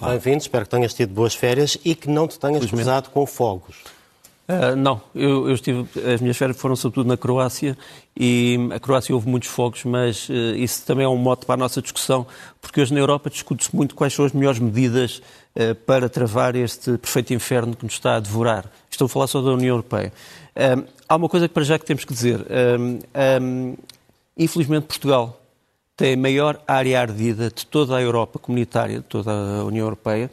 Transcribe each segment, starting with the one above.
Bem-vindo, espero que tenhas tido boas férias e que não te tenhas cruzado com fogos. Uh, não, eu, eu, estive, as minhas férias foram sobretudo na Croácia e a Croácia houve muitos fogos, mas uh, isso também é um mote para a nossa discussão, porque hoje na Europa discute-se muito quais são as melhores medidas uh, para travar este perfeito inferno que nos está a devorar. Estou a falar só da União Europeia. há uma coisa que para já que temos que dizer. infelizmente Portugal tem a maior área ardida de toda a Europa comunitária, de toda a União Europeia,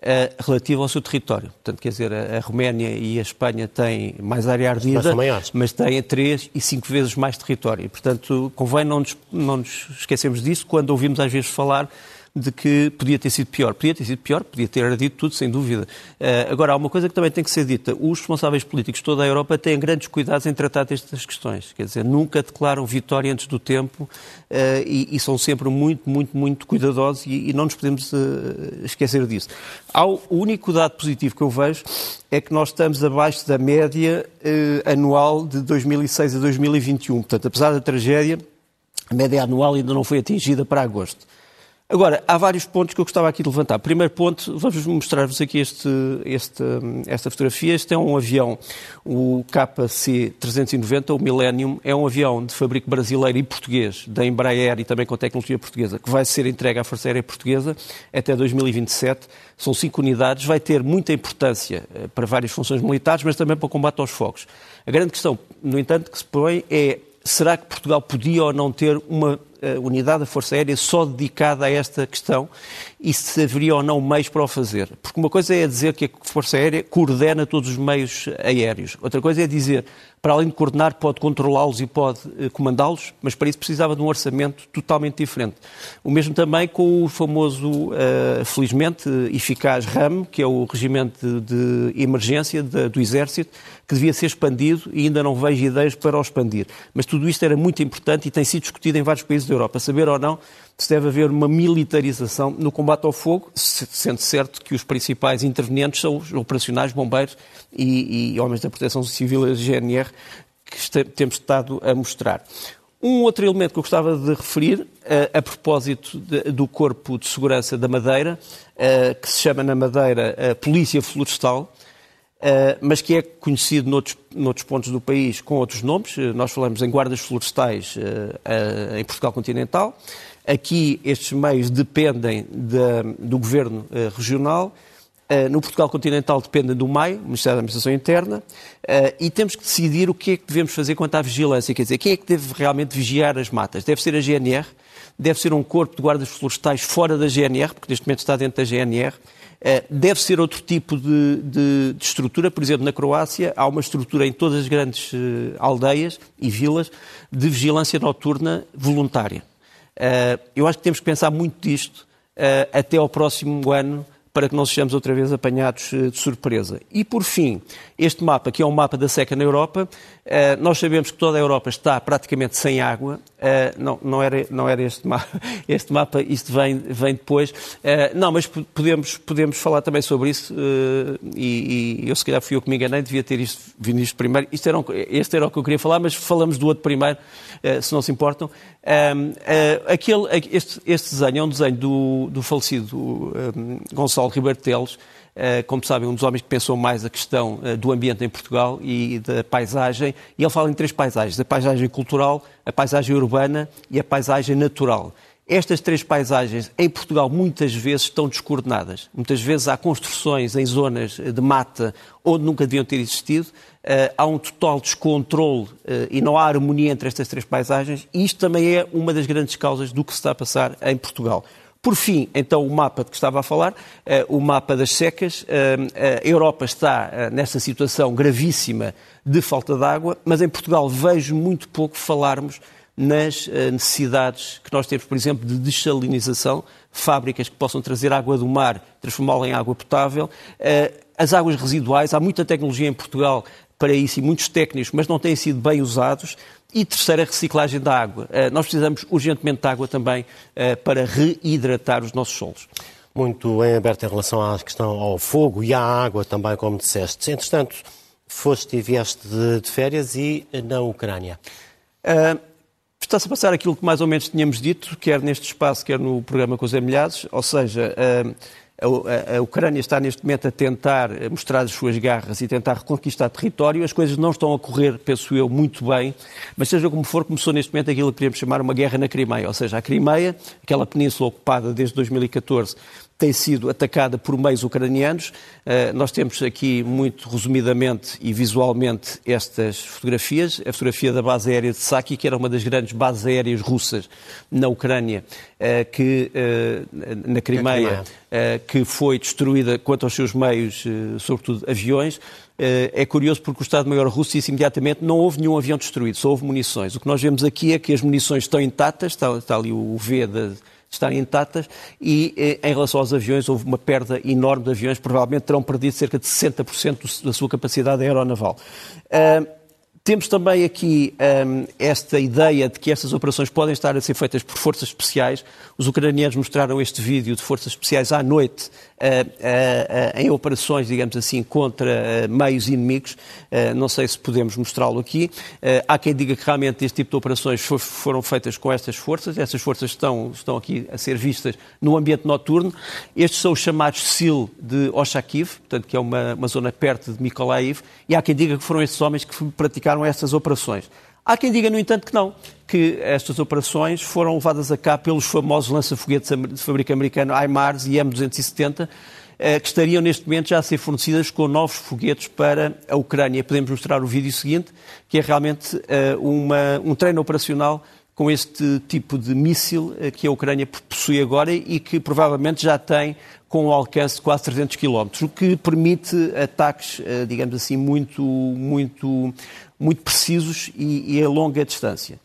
uh, relativa ao seu território. Portanto, quer dizer, a, a Roménia e a Espanha têm mais área ardida, mas, têm três e cinco vezes mais território. Portanto, convém não nos, não nos esquecermos disso quando ouvimos às vezes falar de que podia ter sido pior. Podia ter sido pior, podia ter ardido tudo, sem dúvida. Uh, agora, há uma coisa que também tem que ser dita. Os responsáveis políticos de toda a Europa têm grandes cuidados em tratar destas questões. Quer dizer, nunca declaram vitória antes do tempo uh, e, são sempre muito, muito, muito cuidadosos e, não nos podemos uh, esquecer disso. O único dado positivo que eu vejo é que nós estamos abaixo da média anual de 2006 a 2021. Portanto, apesar da tragédia, a média anual ainda não foi atingida para agosto. Agora, há vários pontos que eu gostava aqui de levantar. Primeiro ponto, vamos mostrar-vos aqui este, este, esta fotografia. Este é um avião, o KC-390, o Millennium, é um avião de fabrico brasileiro e português, da Embraer e também com tecnologia portuguesa, que vai ser entregue à Força Aérea Portuguesa até 2027. São cinco unidades, vai ter muita importância eh, para várias funções militares, mas também para o combate aos fogos. A grande questão, no entanto, que se põe é será que Portugal podia ou não ter uma unidade da Força Aérea só dedicada a esta questão e se haveria ou não meios para o fazer. Porque uma coisa é dizer que a Força Aérea coordena todos os meios aéreos, outra coisa é dizer, para além de coordenar, pode controlá-los e pode eh, comandá-los, mas para isso precisava de um orçamento totalmente diferente. O mesmo também com o famoso, uh, felizmente, eficaz RAM, que é o regimento de, emergência do Exército, que devia ser expandido e ainda não vejo ideias para o expandir. Mas tudo isto era muito importante e tem sido discutido em vários países da Europa. Saber ou não se deve haver uma militarização no combate ao fogo, sendo certo que os principais intervenientes são os operacionais, bombeiros e, e homens da proteção civil e GNR, que temos estado a mostrar. Um outro elemento que eu gostava de referir, a, eh, a propósito de, do Corpo de Segurança da Madeira, uh, que se chama na Madeira a Polícia Florestal, mas que é conhecido noutros, noutros, pontos do país com outros nomes. nós falamos em guardas florestais uh, em Portugal continental. Aqui estes meios dependem de, do governo regional. No Portugal continental dependem do MAI, Ministério da Administração Interna, e temos que decidir o que é que devemos fazer quanto à vigilância. Quer dizer, quem é que deve realmente vigiar as matas? Deve ser a GNR? Deve ser um corpo de guardas florestais fora da GNR, porque neste momento está dentro da GNR? Deve ser outro tipo de, de, de, estrutura. Por exemplo, na Croácia há uma estrutura em todas as grandes aldeias e vilas de vigilância noturna voluntária. Uh, eu acho que temos que pensar muito disto até ao próximo ano para que não sejamos outra vez apanhados de surpresa. E, por fim, este mapa, que é um mapa da seca na Europa, nós sabemos que toda a Europa está praticamente sem água. Não, não, era, não era este mapa, este mapa isto vem, vem depois. Não, mas podemos, podemos falar também sobre isso e, e eu, se calhar, fui eu que me enganei, devia ter isto, vindo isto primeiro. Isto era um, este era o que eu queria falar, mas falamos do outro primeiro, se não se importam. Uh, aquele, este, este, desenho é um desenho do, do falecido um, Gonçalo Ribeiro Teles, uh, como sabem, um dos homens que pensou mais a questão uh, do ambiente em Portugal e da paisagem. E ele fala em três paisagens: a paisagem cultural, a paisagem urbana e a paisagem natural. Estas três paisagens em Portugal muitas vezes estão descoordenadas. Muitas vezes há construções em zonas de mata onde nunca deviam ter existido, uh, há um total descontrole e não há harmonia entre estas três paisagens, e isto também é uma das grandes causas do que se está a passar em Portugal. Por fim, então, o mapa de que estava a falar, uh, o mapa das secas. a Europa está nessa situação gravíssima de falta de água, mas em Portugal vejo muito pouco falarmos nas necessidades que nós temos, por exemplo, de desalinização, fábricas que possam trazer água do mar, transformá-la em água potável, as águas residuais, há muita tecnologia em Portugal para isso e muitos técnicos, mas não têm sido bem usados. E terceira, a reciclagem da água. Eh, nós precisamos urgentemente de água também eh, para reidratar os nossos solos. Muito em aberto em relação à questão ao fogo e à água também, como disseste. Entretanto, foste e vieste de, de férias e na Ucrânia. Uh, Está-se a passar aquilo que mais ou menos tínhamos dito, quer neste espaço, quer no programa com os Emilhados, ou seja, uh, a, Ucrânia está neste momento a tentar mostrar as suas garras e tentar reconquistar território. As coisas não estão a correr, penso eu, muito bem, mas seja como for, começou neste momento aquilo que podemos chamar uma guerra na Crimeia, ou seja, a Crimeia, aquela península ocupada desde 2014 tem sido atacada por meios ucranianos. Uh, nós temos aqui, muito resumidamente e visualmente, estas fotografias. A fotografia da base aérea de Saki, que era uma das grandes bases aéreas russas na Ucrânia, uh, que, uh, na Crimeia, que foi destruída quanto aos seus meios, sobretudo aviões. É curioso porque o Estado-Maior russo disse imediatamente não houve nenhum avião destruído, só houve munições. O que nós vemos aqui é que as munições estão intactas, está, está ali o V da estarem intactas e eh, em relação aos aviões houve uma perda enorme de aviões, provavelmente terão perdido cerca de 60% da sua capacidade aeronaval. Uh, temos também aqui um, esta ideia de que estas operações podem estar a ser feitas por forças especiais. Os ucranianos mostraram este vídeo de forças especiais à noite em operações, digamos assim, contra meios inimigos. não sei se podemos mostrá-lo aqui. há quem diga que realmente este tipo de operações for, foram feitas com estas forças. Estas forças estão, estão aqui a ser vistas no ambiente noturno. Estes são os chamados SIL de Oshakiv, portanto, que é uma, uma zona perto de Mykolaiv. E há quem diga que foram estes homens que praticaram estas operações. Há quem diga, no entanto, que não, que estas operações foram levadas a cabo pelos famosos lança-foguetes de fabrico americano HIMARS e M270, eh, que estariam neste momento já a ser fornecidas com novos foguetes para a Ucrânia. Podemos mostrar o vídeo seguinte, que é realmente eh, uma, um treino operacional com este tipo de míssil eh, que a Ucrânia possui agora e que provavelmente já tem com um alcance de quase 300 km, o que permite ataques, digamos assim, muito, muito, muito precisos e, e a longa distância.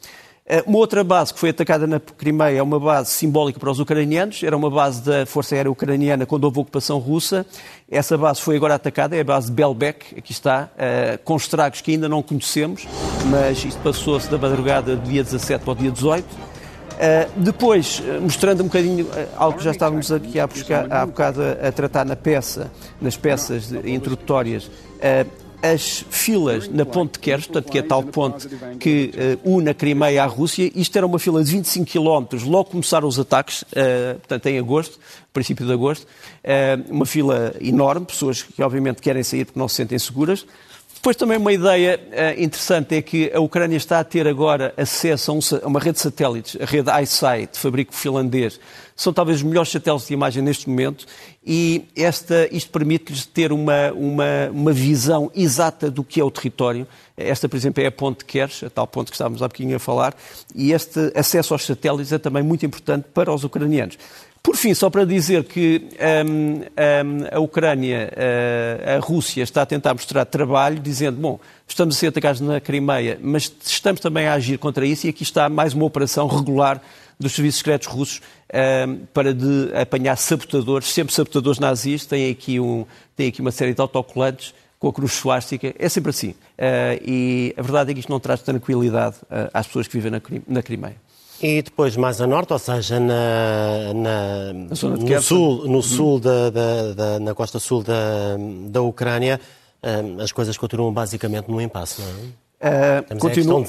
Eh, uma outra base que foi atacada na Crimeia é uma base simbólica para os ucranianos, era uma base da Força Aérea Ucraniana quando houve ocupação russa. Essa base foi agora atacada, é a base de Belbek, aqui está, eh, com estragos que ainda não conhecemos, mas isto passou-se da madrugada do dia 17 ao dia 18. Uh, depois, mostrando um bocadinho algo que já estávamos aqui há, bocado a, tratar na peça, nas peças introdutórias, as filas na ponte de Kerch, portanto, que é tal ponte que uh, une a Crimeia à Rússia. Isto era uma fila de 25 km, logo começaram os ataques, uh, portanto, em agosto, princípio de agosto. Uh, uma fila enorme, pessoas que obviamente querem sair porque não se sentem seguras. Depois também uma ideia uh, interessante é que a Ucrânia está a ter agora acesso a, um, a uma rede de satélites, a rede ICEYE, de fabrico finlandês. São talvez os melhores satélites de imagem neste momento e esta, isto permite-lhes ter uma, uma, uma visão exata do que é o território. Esta, por exemplo, é a ponte de Kerch, a tal ponte que estávamos há pouquinho a falar, e este acesso aos satélites é também muito importante para os ucranianos. Por fim, só para dizer que um, um, a Ucrânia, uh, a Rússia, está a tentar mostrar trabalho, dizendo: bom, estamos a ser atacados na Crimeia, mas estamos também a agir contra isso, e aqui está mais uma operação regular dos serviços secretos russos um, para de apanhar sabotadores, sempre sabotadores nazis. Tem aqui, um, aqui uma série de autocolantes com a cruz suástica. É sempre assim. Uh, e a verdade é que isto não traz tranquilidade uh, às pessoas que vivem na, na Crimeia. E depois mais a norte, ou seja, na, na no sul, no sul hum. da, da, da, na costa sul da, da Ucrânia, hum, as coisas continuam basicamente no impasse, não é? Uh, continuam,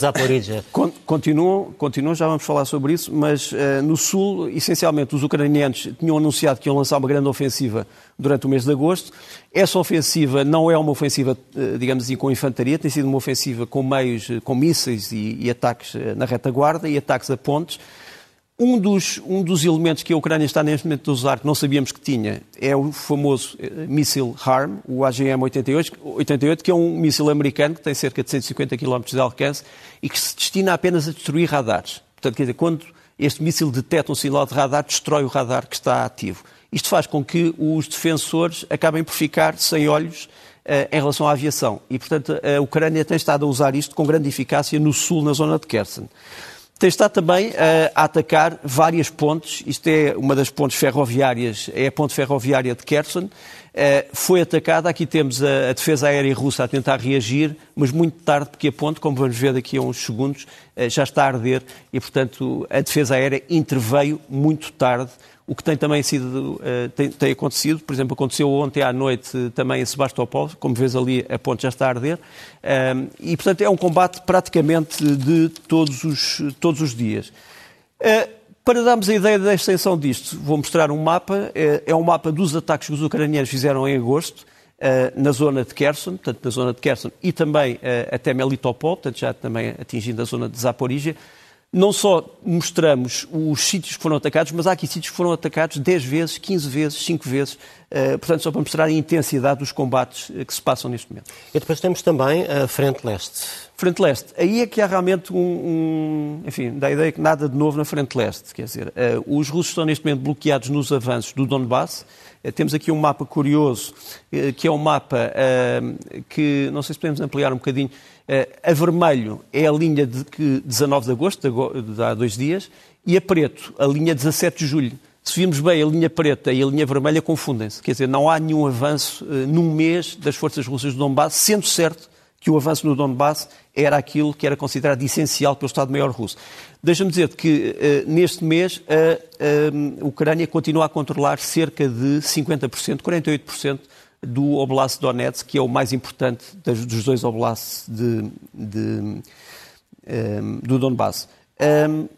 continuam, continuam, já vamos falar sobre isso, mas uh, no Sul, essencialmente, os ucranianos tinham anunciado que iam lançar uma grande ofensiva durante o mês de agosto. Essa ofensiva não é uma ofensiva, uh, digamos assim, com infantaria, tem sido uma ofensiva com meios, com mísseis e, e ataques na retaguarda e ataques a pontes. Um dos, um dos elementos que a Ucrânia está neste momento a usar, que não sabíamos que tinha, é o famoso uh, míssil HARM, o AGM-88, que é um míssil americano que tem cerca de 150 km de alcance e que se destina apenas a destruir radares. Portanto, quer dizer, quando este míssil detecta um sinal de radar, destrói o radar que está ativo. Isto faz com que os defensores acabem por ficar sem olhos uh, em relação à aviação. E, portanto, a Ucrânia tem estado a usar isto com grande eficácia no sul, na zona de Kherson. Tem estado também a atacar várias pontes. Isto é uma das pontes ferroviárias, é a ponte ferroviária de Kherson. Uh, foi atacada, aqui temos a, defesa aérea russa a tentar reagir, mas muito tarde, porque a ponte, como vamos ver daqui a uns segundos, uh, já está a arder e, portanto, a defesa aérea interveio muito tarde o que tem também sido, uh, tem, tem, acontecido, por exemplo, aconteceu ontem à noite também em Sebastopol, como vês ali a ponte já está a arder, uh, e portanto é um combate praticamente de todos os, todos os dias. Para darmos a ideia da extensão disto, vou mostrar um mapa. É, um mapa dos ataques que os ucranianos fizeram em agosto. Na zona de Kherson, portanto, na zona de Kherson e também até Melitopol, portanto, já também atingindo a zona de Zaporizhia. Não só mostramos os sítios que foram atacados, mas há aqui sítios que foram atacados 10 vezes, 15 vezes, 5 vezes, uh, portanto, só para mostrar a intensidade dos combates que se passam neste momento. E depois temos também a Frente Leste. Frente Leste. Aí é que há realmente um, um, Enfim, dá a ideia que nada de novo na Frente Leste. Quer dizer, os russos estão neste momento bloqueados nos avanços do Donbass. Eh, temos aqui um mapa curioso, eh, que é um mapa eh, que, não sei se podemos ampliar um bocadinho, a vermelho é a linha de 19 de agosto, de há dois dias, e a preto, a linha 17 de julho. Se virmos bem, a linha preta e a linha vermelha confundem-se. Quer dizer, não há nenhum avanço num mês das forças russas do Donbass, sendo certo que o avanço no Donbass era aquilo que era considerado essencial pelo Estado-Maior russo. Deixa-me dizer que uh, neste mês a, a, Ucrânia continua a controlar cerca de 50%, 48% do Oblast Donetsk, que é o mais importante dos dois oblasts de, de, um, do Donbass. Um,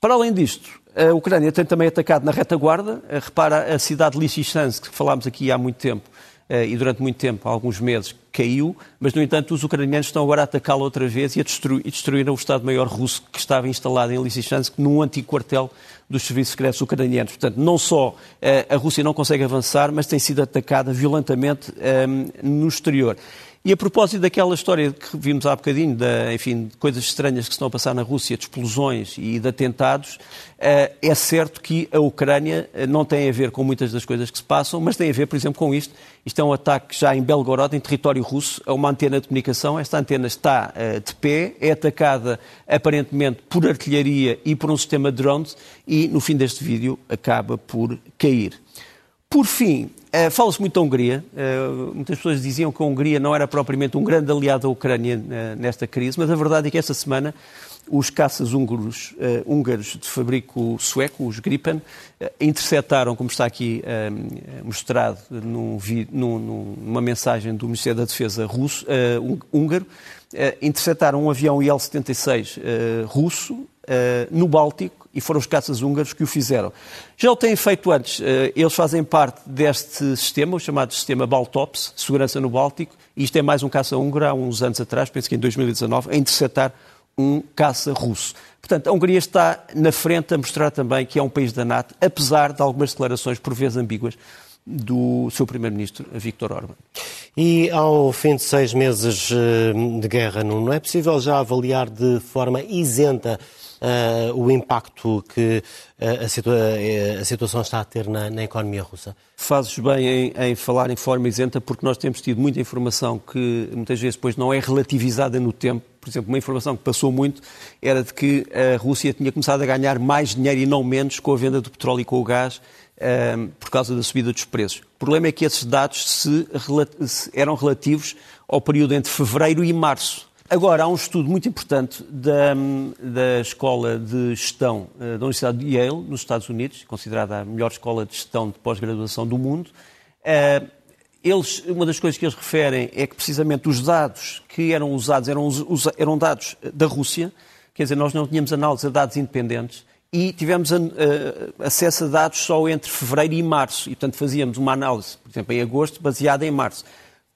para além disto, a Ucrânia tem também atacado na retaguarda. Repara a cidade de Lysychansk, que falámos aqui há muito tempo, eh, e durante muito tempo, alguns meses, caiu, mas, no entanto, os ucranianos estão agora a atacá-lo outra vez e a destruir, e destruíram o Estado-Maior russo que estava instalado em Lysychansk, num antigo quartel dos serviços secretos ucranianos. Portanto, não só eh, a Rússia não consegue avançar, mas tem sido atacada violentamente um, eh, no exterior. E a propósito daquela história que vimos há bocadinho, enfim, de coisas estranhas que se estão a passar na Rússia, de explosões e de atentados, eh, é certo que a Ucrânia eh, não tem a ver com muitas das coisas que se passam, mas tem a ver, por exemplo, com isto. Isto é um ataque já em Belgorod, em território russo, a uma antena de comunicação. Esta antena está eh, de pé, é atacada aparentemente por artilharia e por um sistema de drones e, no fim deste vídeo, acaba por cair. Por fim, uh, fala-se muito da Hungria. Uh, muitas pessoas diziam que a Hungria não era propriamente um grande aliado da Ucrânia uh, nesta crise, mas a verdade é que esta semana os caças húngaros, húngaros de fabrico sueco, os Gripen, interceptaram, como está aqui mostrado num, num, numa mensagem do Ministério da Defesa russo, húngaro, interceptaram um avião IL-76 russo no Báltico e foram os caças húngaros que o fizeram. Já o têm feito antes. Eh, eles fazem parte deste sistema, o chamado sistema Baltops, segurança no Báltico, e isto é mais um caça húngaro há uns anos atrás, penso que em 2019, a interceptar um caça russo. Portanto, a Hungria está na frente a mostrar também que é um país da NATO, apesar de algumas declarações, por vezes ambíguas, do seu primeiro-ministro, Viktor Orban. E ao fim de seis meses eh, de guerra, não é possível já avaliar de forma isenta uh, o impacto que uh, a, situa a, situação está a ter na, na economia russa? Fazes bem em, em, falar em forma isenta, porque nós temos tido muita informação que muitas vezes depois não é relativizada no tempo. Por exemplo, uma informação que passou muito era de que a Rússia tinha começado a ganhar mais dinheiro e não menos com a venda do petróleo e com o gás um, por causa da subida dos preços. O problema é que esses dados se, se eram relativos ao período entre fevereiro e março. Agora, há um estudo muito importante da, da Escola de Gestão eh, da Universidade de Yale, nos Estados Unidos, considerada a melhor escola de gestão de pós-graduação do mundo. Eh, eles, uma das coisas que eles referem é que precisamente os dados que eram usados eram, eram dados da Rússia, quer dizer, nós não tínhamos análise a dados independentes e tivemos acesso a dados só entre fevereiro e março. E, portanto, fazíamos uma análise, por exemplo, em agosto, baseada em março.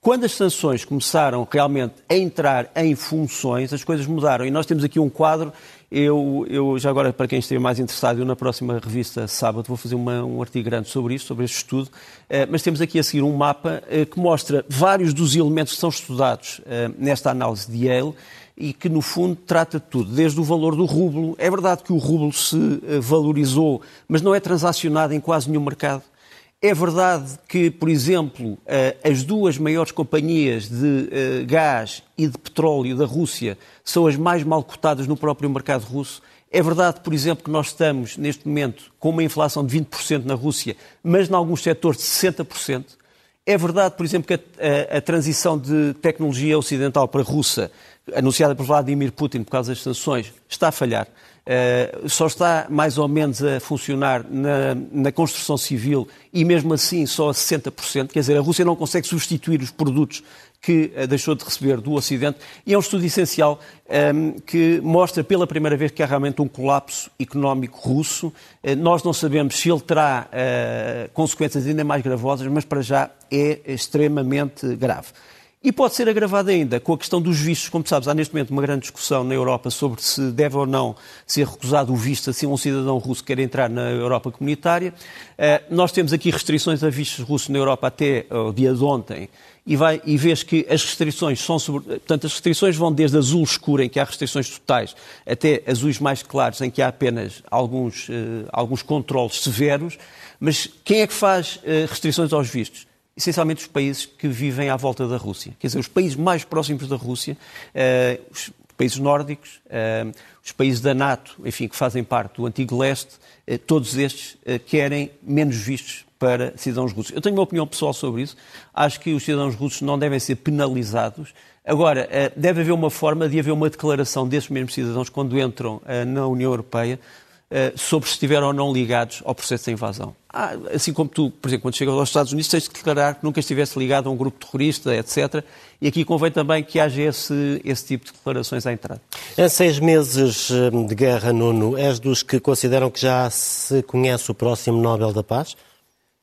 Quando as sanções começaram realmente a entrar em funções, as coisas mudaram. E nós temos aqui um quadro. Eu, eu já agora, para quem esteja mais interessado, eu na próxima revista, sábado, vou fazer uma, um artigo grande sobre isso, sobre este estudo. Uh, mas temos aqui a seguir um mapa uh, que mostra vários dos elementos que são estudados uh, nesta análise de Yale e que, no fundo, trata de tudo, desde o valor do rublo. É verdade que o rublo se valorizou, mas não é transacionado em quase nenhum mercado. É verdade que, por exemplo, eh, as duas maiores companhias de eh, gás e de petróleo da Rússia são as mais mal cotadas no próprio mercado russo. É verdade, por exemplo, que nós estamos, neste momento, com uma inflação de 20% na Rússia, mas em alguns setores de 60%. É verdade, por exemplo, que a, a, a transição de tecnologia ocidental para a russa, anunciada por Vladimir Putin por causa das sanções, está a falhar. Uh, só está mais ou menos a funcionar na, na, construção civil e mesmo assim só a 60%. Quer dizer, a Rússia não consegue substituir os produtos que uh, deixou de receber do Ocidente. E é um estudo essencial um, ehm, que mostra pela primeira vez que há realmente um colapso económico russo. Uh, nós não sabemos se ele terá consequências ainda mais gravosas, mas para já é extremamente grave. E pode ser agravado ainda com a questão dos vistos. Como sabes, há neste momento uma grande discussão na Europa sobre se deve ou não ser recusado o visto assim um cidadão russo quer entrar na Europa comunitária. Uh, nós temos aqui restrições a vistos russos na Europa até o dia de ontem. E, vai, e vês que as restrições são sobre, portanto, as restrições vão desde azul escuro, em que há restrições totais, até azuis mais claros, em que há apenas alguns, uh, alguns controles severos. Mas quem é que faz restrições aos vistos? Essencialmente os países que vivem à volta da Rússia. Quer dizer, os países mais próximos da Rússia, uh, os países nórdicos, uh, os países da NATO, enfim, que fazem parte do antigo leste, uh, todos estes querem menos vistos para cidadãos russos. Eu tenho uma opinião pessoal sobre isso. Acho que os cidadãos russos não devem ser penalizados. Agora, deve haver uma forma de haver uma declaração desses mesmos cidadãos quando entram na União Europeia sobre se estiveram ou não ligados ao processo de invasão. Ah, assim como tu, por exemplo, quando chegas aos Estados Unidos, tens de declarar que nunca estivesse ligado a um grupo terrorista, etc. E aqui convém também que haja esse, esse tipo de declarações à entrada. Em seis meses eh, de guerra, Nuno, és dos que consideram que já se conhece o próximo Nobel da Paz?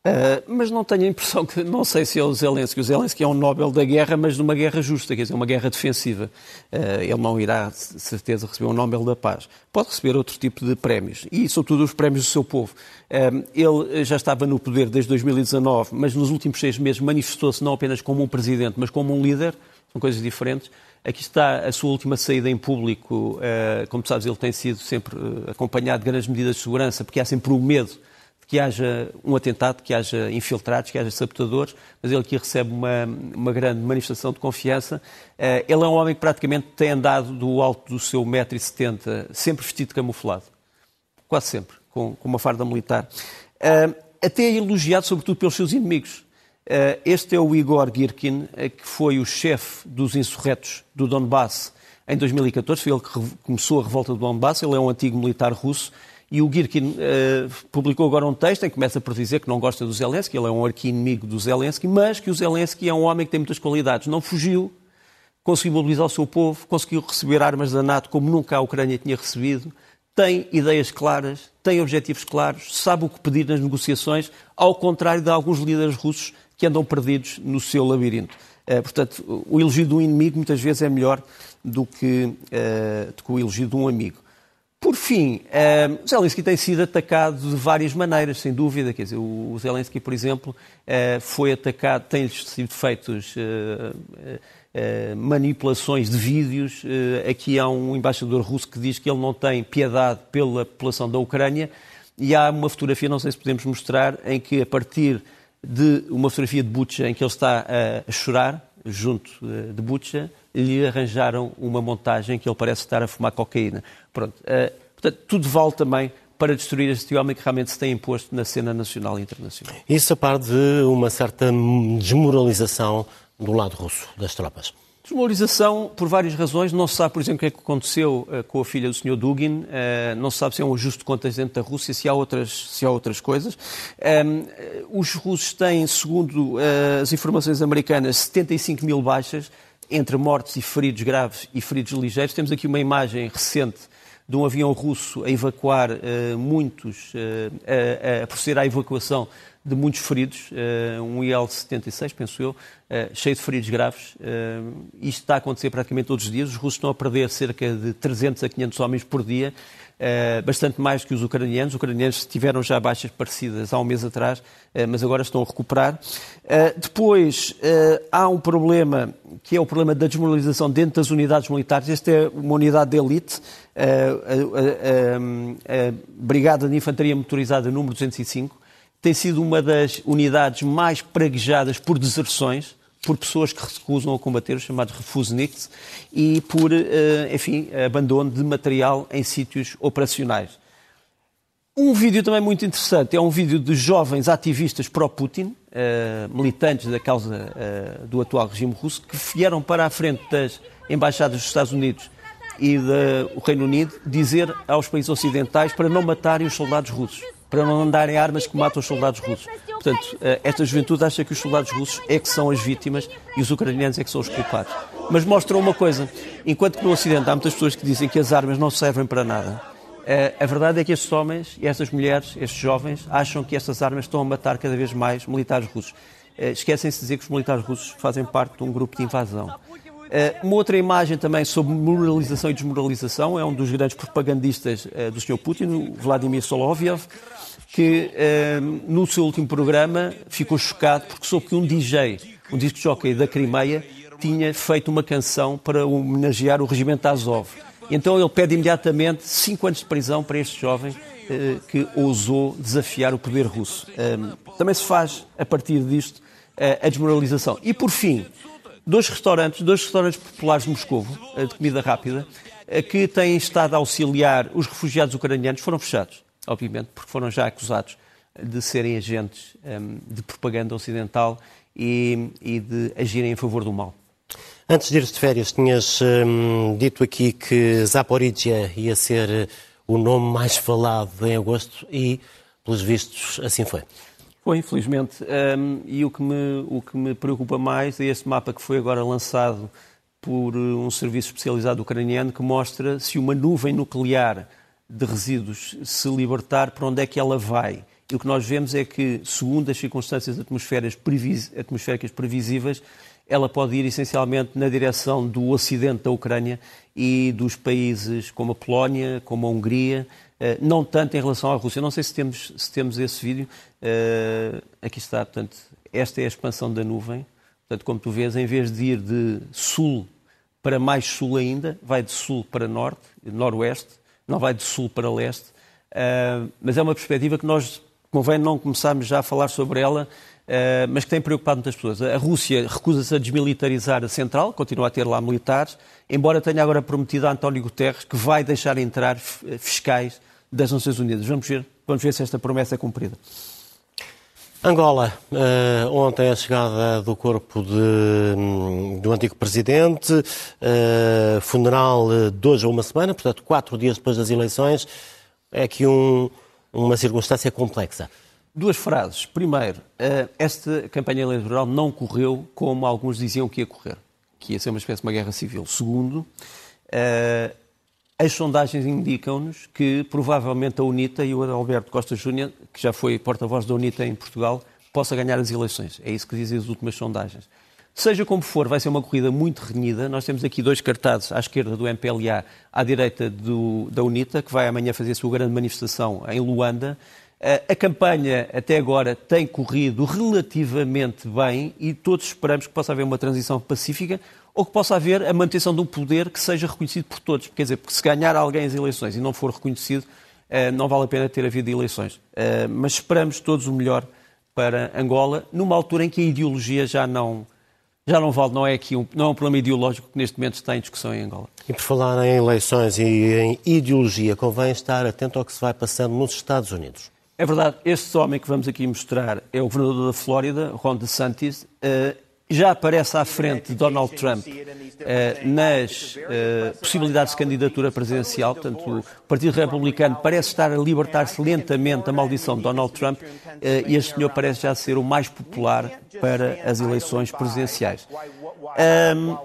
Uh, mas não tenho a impressão que, não sei se é o Zelensky. O Zelensky é um Nobel da guerra, mas numa guerra justa, quer dizer, uma guerra defensiva. Uh, ele não irá, de certeza, receber um Nobel da Paz. Pode receber outro tipo de prémios, e sobretudo os prémios do seu povo. Uh, ele já estava no poder desde 2019, mas nos últimos seis meses manifestou-se não apenas como um presidente, mas como um líder. São coisas diferentes. Aqui está a sua última saída em público. Como tu sabes, ele tem sido sempre acompanhado de grandes medidas de segurança, porque há sempre o medo que haja um atentado, que haja infiltrados, que haja sabotadores, mas ele aqui recebe uma, uma grande manifestação de confiança. Uh, ele é um homem que praticamente tem andado do alto do seu 1,70m, sempre vestido camuflado. Quase sempre, com, com uma farda militar. Uh, até é elogiado, sobretudo, pelos seus inimigos. Uh, este é o Igor Girkin, que foi o chefe dos insurretos do Donbass em 2014. Foi ele que começou a revolta do Donbass. Ele é um antigo militar russo e o Girkin uh, publicou agora um texto em que começa por dizer que não gosta do Zelensky, ele é um arqui-inimigo do Zelensky, mas que o Zelensky é um homem que tem muitas qualidades. Não fugiu, conseguiu mobilizar o seu povo, conseguiu receber armas da NATO como nunca a Ucrânia tinha recebido, tem ideias claras, tem objetivos claros, sabe o que pedir nas negociações, ao contrário de alguns líderes russos que andam perdidos no seu labirinto. Uh, portanto, o elogio de um inimigo muitas vezes é melhor do que, uh, do que o elogio de um amigo. Por fim, uh, Zelensky tem sido atacado de várias maneiras, sem dúvida. Quer dizer, o Zelensky, por exemplo, uh, foi atacado, tem sido feitos uh, manipulações de vídeos. aqui há um embaixador russo que diz que ele não tem piedade pela população da Ucrânia. E há uma fotografia, não sei se podemos mostrar, em que a partir de uma fotografia de Butcha, em que ele está a chorar, junto de Butcha, lhe arranjaram uma montagem que ele parece estar a fumar cocaína. Pronto. Uh, portanto, tudo vale também para destruir este homem que realmente se tem imposto na cena nacional e internacional. Isso a par de uma certa desmoralização do lado russo das tropas. Desmoralização por várias razões. Não se sabe, por exemplo, o que é que aconteceu uh, com a filha do Sr. Dugin. Uh, não se sabe se é um ajuste de contas dentro da Rússia, se há outras, se há outras coisas. Um, os russos têm, segundo as informações americanas, 75 mil baixas, entre mortes e feridos graves e feridos ligeiros. Temos aqui uma imagem recente de um avião russo a evacuar muitos, a, proceder à evacuação de muitos feridos, uh, um IL-76, penso eu, cheio de feridos graves. isto está a acontecer praticamente todos os dias. Os russos estão a perder cerca de 300 a 500 homens por dia. Bastante mais que os ucranianos. Os ucranianos tiveram já baixas parecidas há um mês atrás, mas agora estão a recuperar. Depois, há um problema que é o problema da desmoralização dentro das unidades militares. Esta é uma unidade de elite, a, a Brigada de Infantaria Motorizada número 205. Tem sido uma das unidades mais praguejadas por deserções por pessoas que recusam a combater, os chamados refuseniks, e por, eh, enfim, abandono de material em sítios operacionais. Um vídeo também muito interessante é um vídeo de jovens ativistas pró-Putin, uh, militantes da causa uh, do atual regime russo, que vieram para a frente das embaixadas dos Estados Unidos e do Reino Unido dizer aos países ocidentais para não matarem os soldados russos, para não andarem armas que matam os soldados russos. Portanto, eh, esta juventude acha que os soldados russos é que são as vítimas e os ucranianos é que são os culpados. Mas mostram uma coisa: enquanto que no Ocidente há muitas pessoas que dizem que as armas não servem para nada, eh, a verdade é que estes homens estas mulheres, estes jovens, acham que estas armas estão a matar cada vez mais militares russos. Eh, esquecem-se de dizer que os militares russos fazem parte de um grupo de invasão. Uma outra imagem também sobre moralização e desmoralização é um dos grandes propagandistas do Sr. Putin, Vladimir Solovyov, que no seu último programa ficou chocado porque soube que um DJ, um disco jockey da Crimeia, tinha feito uma canção para homenagear o regimento Azov. Então ele pede imediatamente cinco anos de prisão para este jovem que ousou desafiar o poder russo. também se faz, a partir disto, a desmoralização. E, por fim, dois restaurantes, dois restaurantes populares de Moscou, eh, de comida rápida, que têm estado a auxiliar os refugiados ucranianos, foram fechados, obviamente, porque foram já acusados de serem agentes de propaganda ocidental e, e de agirem em favor do mal. Antes de ir de férias, tinhas hum, dito aqui que Zaporizhia ia ser eh, o nome mais falado em agosto e, pelos vistos, assim foi. Foi, infelizmente. Um, e o que, me, o que me preocupa mais é este mapa que foi agora lançado por eh, um serviço especializado ucraniano que mostra se uma nuvem nuclear de resíduos se libertar, para onde é que ela vai. E o que nós vemos é que, segundo as circunstâncias atmosféricas previsíveis, ela pode ir essencialmente na direção do ocidente da Ucrânia e dos países como a Polónia, como a Hungria, eh, não tanto em relação à Rússia. Não sei se temos, se temos esse vídeo. Eh, aqui está, portanto, esta é a expansão da nuvem. Portanto, como tu vês, em vez de ir de sul para mais sul ainda, vai de sul para norte, noroeste, não vai de sul para leste. Eh, mas é uma perspectiva que nós convém não começarmos já a falar sobre ela Uh, mas que tem preocupado muitas pessoas. A Rússia recusa-se a desmilitarizar a central, continua a ter lá militares, embora tenha agora prometido a António Guterres que vai deixar entrar fiscais das Nações Unidas. Vamos ver, vamos ver se esta promessa é cumprida. Angola, uh, ontem a chegada do corpo de, um, do antigo presidente, uh, funeral de hoje a uma semana, portanto, quatro dias depois das eleições, é aqui um, uma circunstância complexa. Duas frases. Primeiro, eh, esta campanha eleitoral não correu como alguns diziam que ia correr, que ia ser uma espécie de uma guerra civil. Segundo, as sondagens indicam-nos que provavelmente a UNITA e o Alberto Costa Júnior, que já foi porta-voz da UNITA em Portugal, possa ganhar as eleições. É isso que dizem as últimas sondagens. Seja como for, vai ser uma corrida muito renhida. Nós temos aqui dois cartazes à esquerda do MPLA, à direita do, da UNITA, que vai amanhã fazer a sua grande manifestação em Luanda. A campanha até agora tem corrido relativamente bem e todos esperamos que possa haver uma transição pacífica ou que possa haver a manutenção de um poder que seja reconhecido por todos. Quer dizer, porque se ganhar alguém as eleições e não for reconhecido, eh, não vale a pena ter havido eleições. Eh, mas esperamos todos o melhor para Angola, numa altura em que a ideologia já não, já não vale, não é, aqui um, não é um problema ideológico que neste momento está em discussão em Angola. E por falar em eleições e em ideologia, convém estar atento ao que se vai passando nos Estados Unidos. É verdade, este homem que vamos aqui mostrar é o governador da Flórida, Ron DeSantis, eh, já aparece à frente de Donald Trump eh, nas eh, possibilidades de candidatura presidencial. Portanto, o Partido Republicano parece estar a libertar-se lentamente da maldição de Donald Trump e este senhor parece já ser o mais popular para as eleições presidenciais. Um,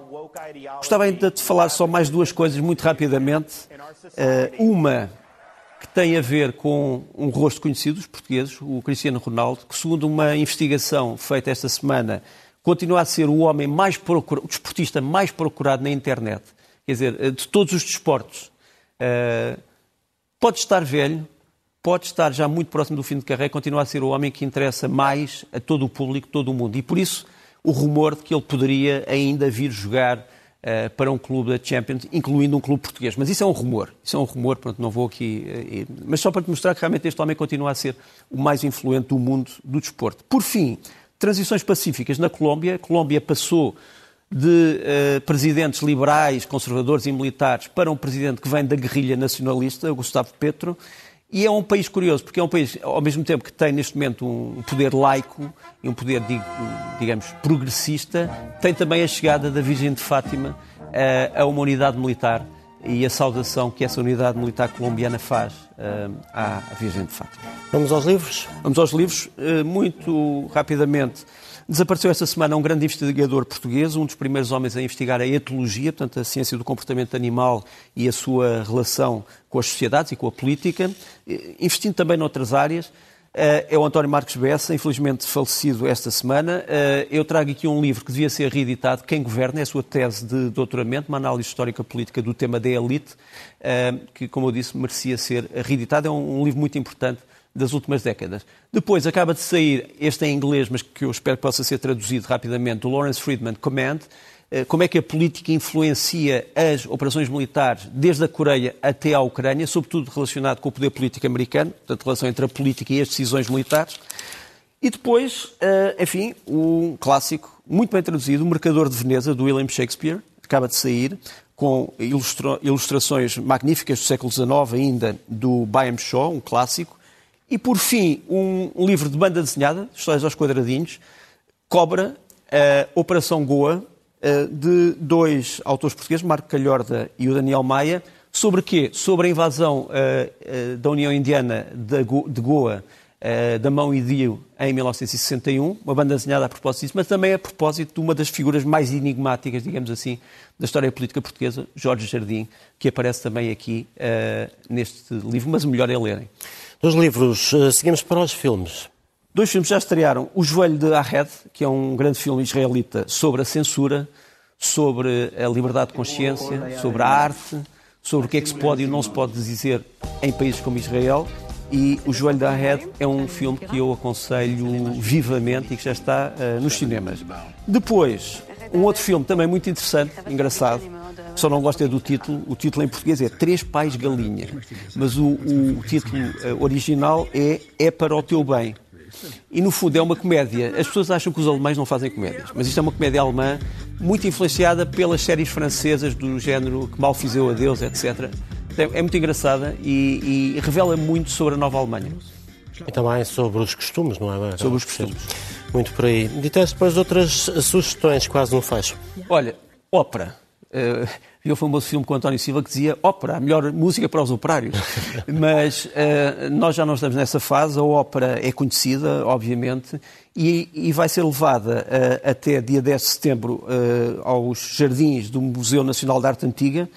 gostava ainda de falar só mais duas coisas muito rapidamente. Uh, uma que tem a ver com um rosto conhecido dos portugueses, o Cristiano Ronaldo, que segundo uma investigação feita esta semana, continua a ser o homem mais procurado, o desportista mais procurado na internet. Quer dizer, eh, de todos os desportos. Uh, pode estar velho, pode estar já muito próximo do fim de carreira, continua a ser o homem que interessa mais a todo o público, todo o mundo. E por isso o rumor de que ele poderia ainda vir jogar uh, para um clube da Champions, incluindo um clube português. Mas isso é um rumor. Isso é um rumor, pronto, não vou aqui. Uh, mas só para te mostrar que realmente este homem continua a ser o mais influente do mundo do desporto. Por fim, transições pacíficas na Colômbia. A Colômbia passou de uh, presidentes liberais, conservadores e militares para um presidente que vem da guerrilha nacionalista, Gustavo Petro. E é um país curioso, porque é um país, ao mesmo tempo que tem neste momento um poder laico e um poder, digamos, progressista, tem também a chegada da Virgem de Fátima a uma unidade militar e a saudação que essa unidade militar colombiana faz uh, à Virgem de Fátima. Vamos aos livros? Vamos aos livros. Uh, muito rapidamente, desapareceu esta semana um grande investigador português, um dos primeiros homens a investigar a etologia, portanto, a ciência do comportamento animal e a sua relação com as sociedades e com a política, investindo também noutras áreas. Eh, é o António Marcos Bessa, infelizmente falecido esta semana. Eh, eu trago aqui um livro que devia ser reeditado, Quem Governa, é a sua tese de doutoramento, uma análise histórica política do tema da elite, eh, que, como eu disse, merecia ser reeditado. É um livro muito importante das últimas décadas. Depois acaba de sair, este em inglês, mas que eu espero que possa ser traduzido rapidamente, do Lawrence Friedman Command, como é que a política influencia as operações militares desde a Coreia até à Ucrânia, sobretudo relacionado com o poder político americano, portanto, a relação entre a política e as decisões militares. E depois, eh, enfim, um clássico muito bem traduzido, O Mercador de Veneza, do William Shakespeare, acaba de sair, com ilustrações magníficas do século XIX ainda, do Byam Shaw, um clássico. E, por fim, um livro de banda desenhada, Histórias aos Quadradinhos, Cobra, uh, Operação Goa, eh, de dois autores portugueses, Marco Calhorda e o Daniel Maia, sobre quê? Sobre a invasão uh, uh, da União Indiana de, Go de Goa, da Mão e Dio, em 1961, uma banda desenhada a propósito disso, mas também a propósito de uma das figuras mais enigmáticas, digamos assim, da história política portuguesa, Jorge Jardim, que aparece também aqui neste livro, mas o melhor é lerem. Dos livros, seguimos para os filmes. Dois filmes já estrearam. O Joelho de Ahed, que é um grande filme israelita sobre a censura, sobre a liberdade de consciência, sobre a arte, sobre o que é que se pode e não se pode dizer em países como Israel. E O Joelho de Ahed é um filme que eu aconselho vivamente e que já está uh, nos cinemas. Depois, um outro filme também muito interessante, engraçado, só não gosto é do título. O título em português é Três Pais Galinha, mas o, o, título uh, original é É para o Teu Bem. E no fundo é uma comédia. As pessoas acham que os alemães não fazem comédias, mas isto é uma comédia alemã muito influenciada pelas séries francesas do género Que Mal Fizeu a Deus, etc. É, é muito engraçada e, e revela muito sobre a nova Alemanha. E também sobre os costumes, não é? Sobre os costumes. Muito por aí. Ditaste depois outras sugestões, quase não faz. Olha, ópera. Uh, vi o famoso filme com António Silva que dizia ópera, a melhor música para os operários. Mas uh, nós já não estamos nessa fase, a ópera é conhecida, obviamente, e, e vai ser levada uh, até dia 10 de setembro aos jardins do Museu Nacional de Arte Antiga,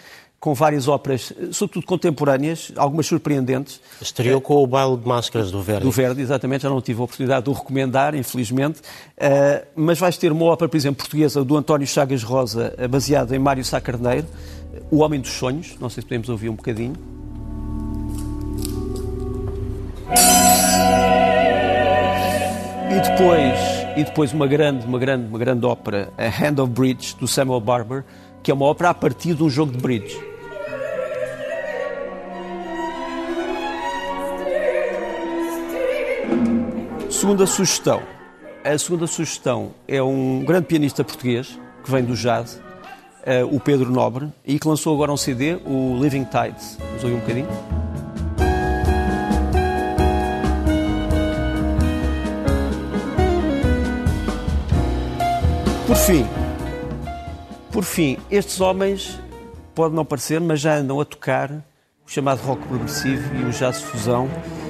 com várias óperas, sobretudo contemporâneas, algumas surpreendentes. Estreou com o baile de máscaras do Verdi. Do Verdi, exatamente, já não tive a oportunidade de o recomendar, infelizmente. Uh, mas vais ter uma ópera, por exemplo, portuguesa do António Chagas Rosa, eh, baseada em Mário Sá Carneiro, O Homem dos Sonhos, não sei se podemos ouvir um bocadinho. E depois, e depois uma grande, uma grande, uma grande ópera, A Hand of Bridge, do Samuel Barber, que é uma ópera a partir de um jogo de bridge. Segunda sugestão. A segunda sugestão é um grande pianista português que vem do jazz, uh, o Pedro Nobre, e que lançou agora um CD, o Living Tides. Vamos ouvir um bocadinho? Por fim, por fim, estes homens, pode não parecer, mas já andam a tocar o chamado rock progressivo e o jazz fusão eh,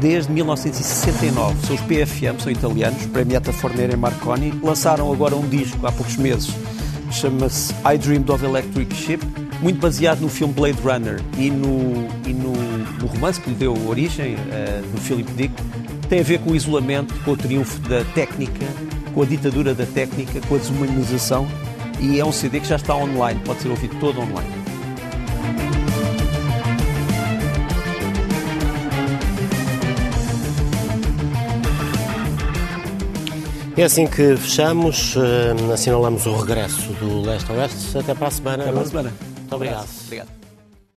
desde 1969. São os PFM, são italianos, Premiata Fornera e Marconi. Lançaram agora um disco há poucos meses, chama-se I Dreamed of Electric Ship, muito baseado no filme Blade Runner e no, e no, no romance que lhe deu origem, uh, do Philip Dick. Tem a ver com o isolamento, com o triunfo da técnica, com a ditadura da técnica, com a desumanização. E é um CD que já está online, pode ser ouvido todo online. É assim que fechamos, uh, assinalamos o regresso do Leste a Oeste. Até para a semana. Até para a semana. Muito obrigado. Obrigado.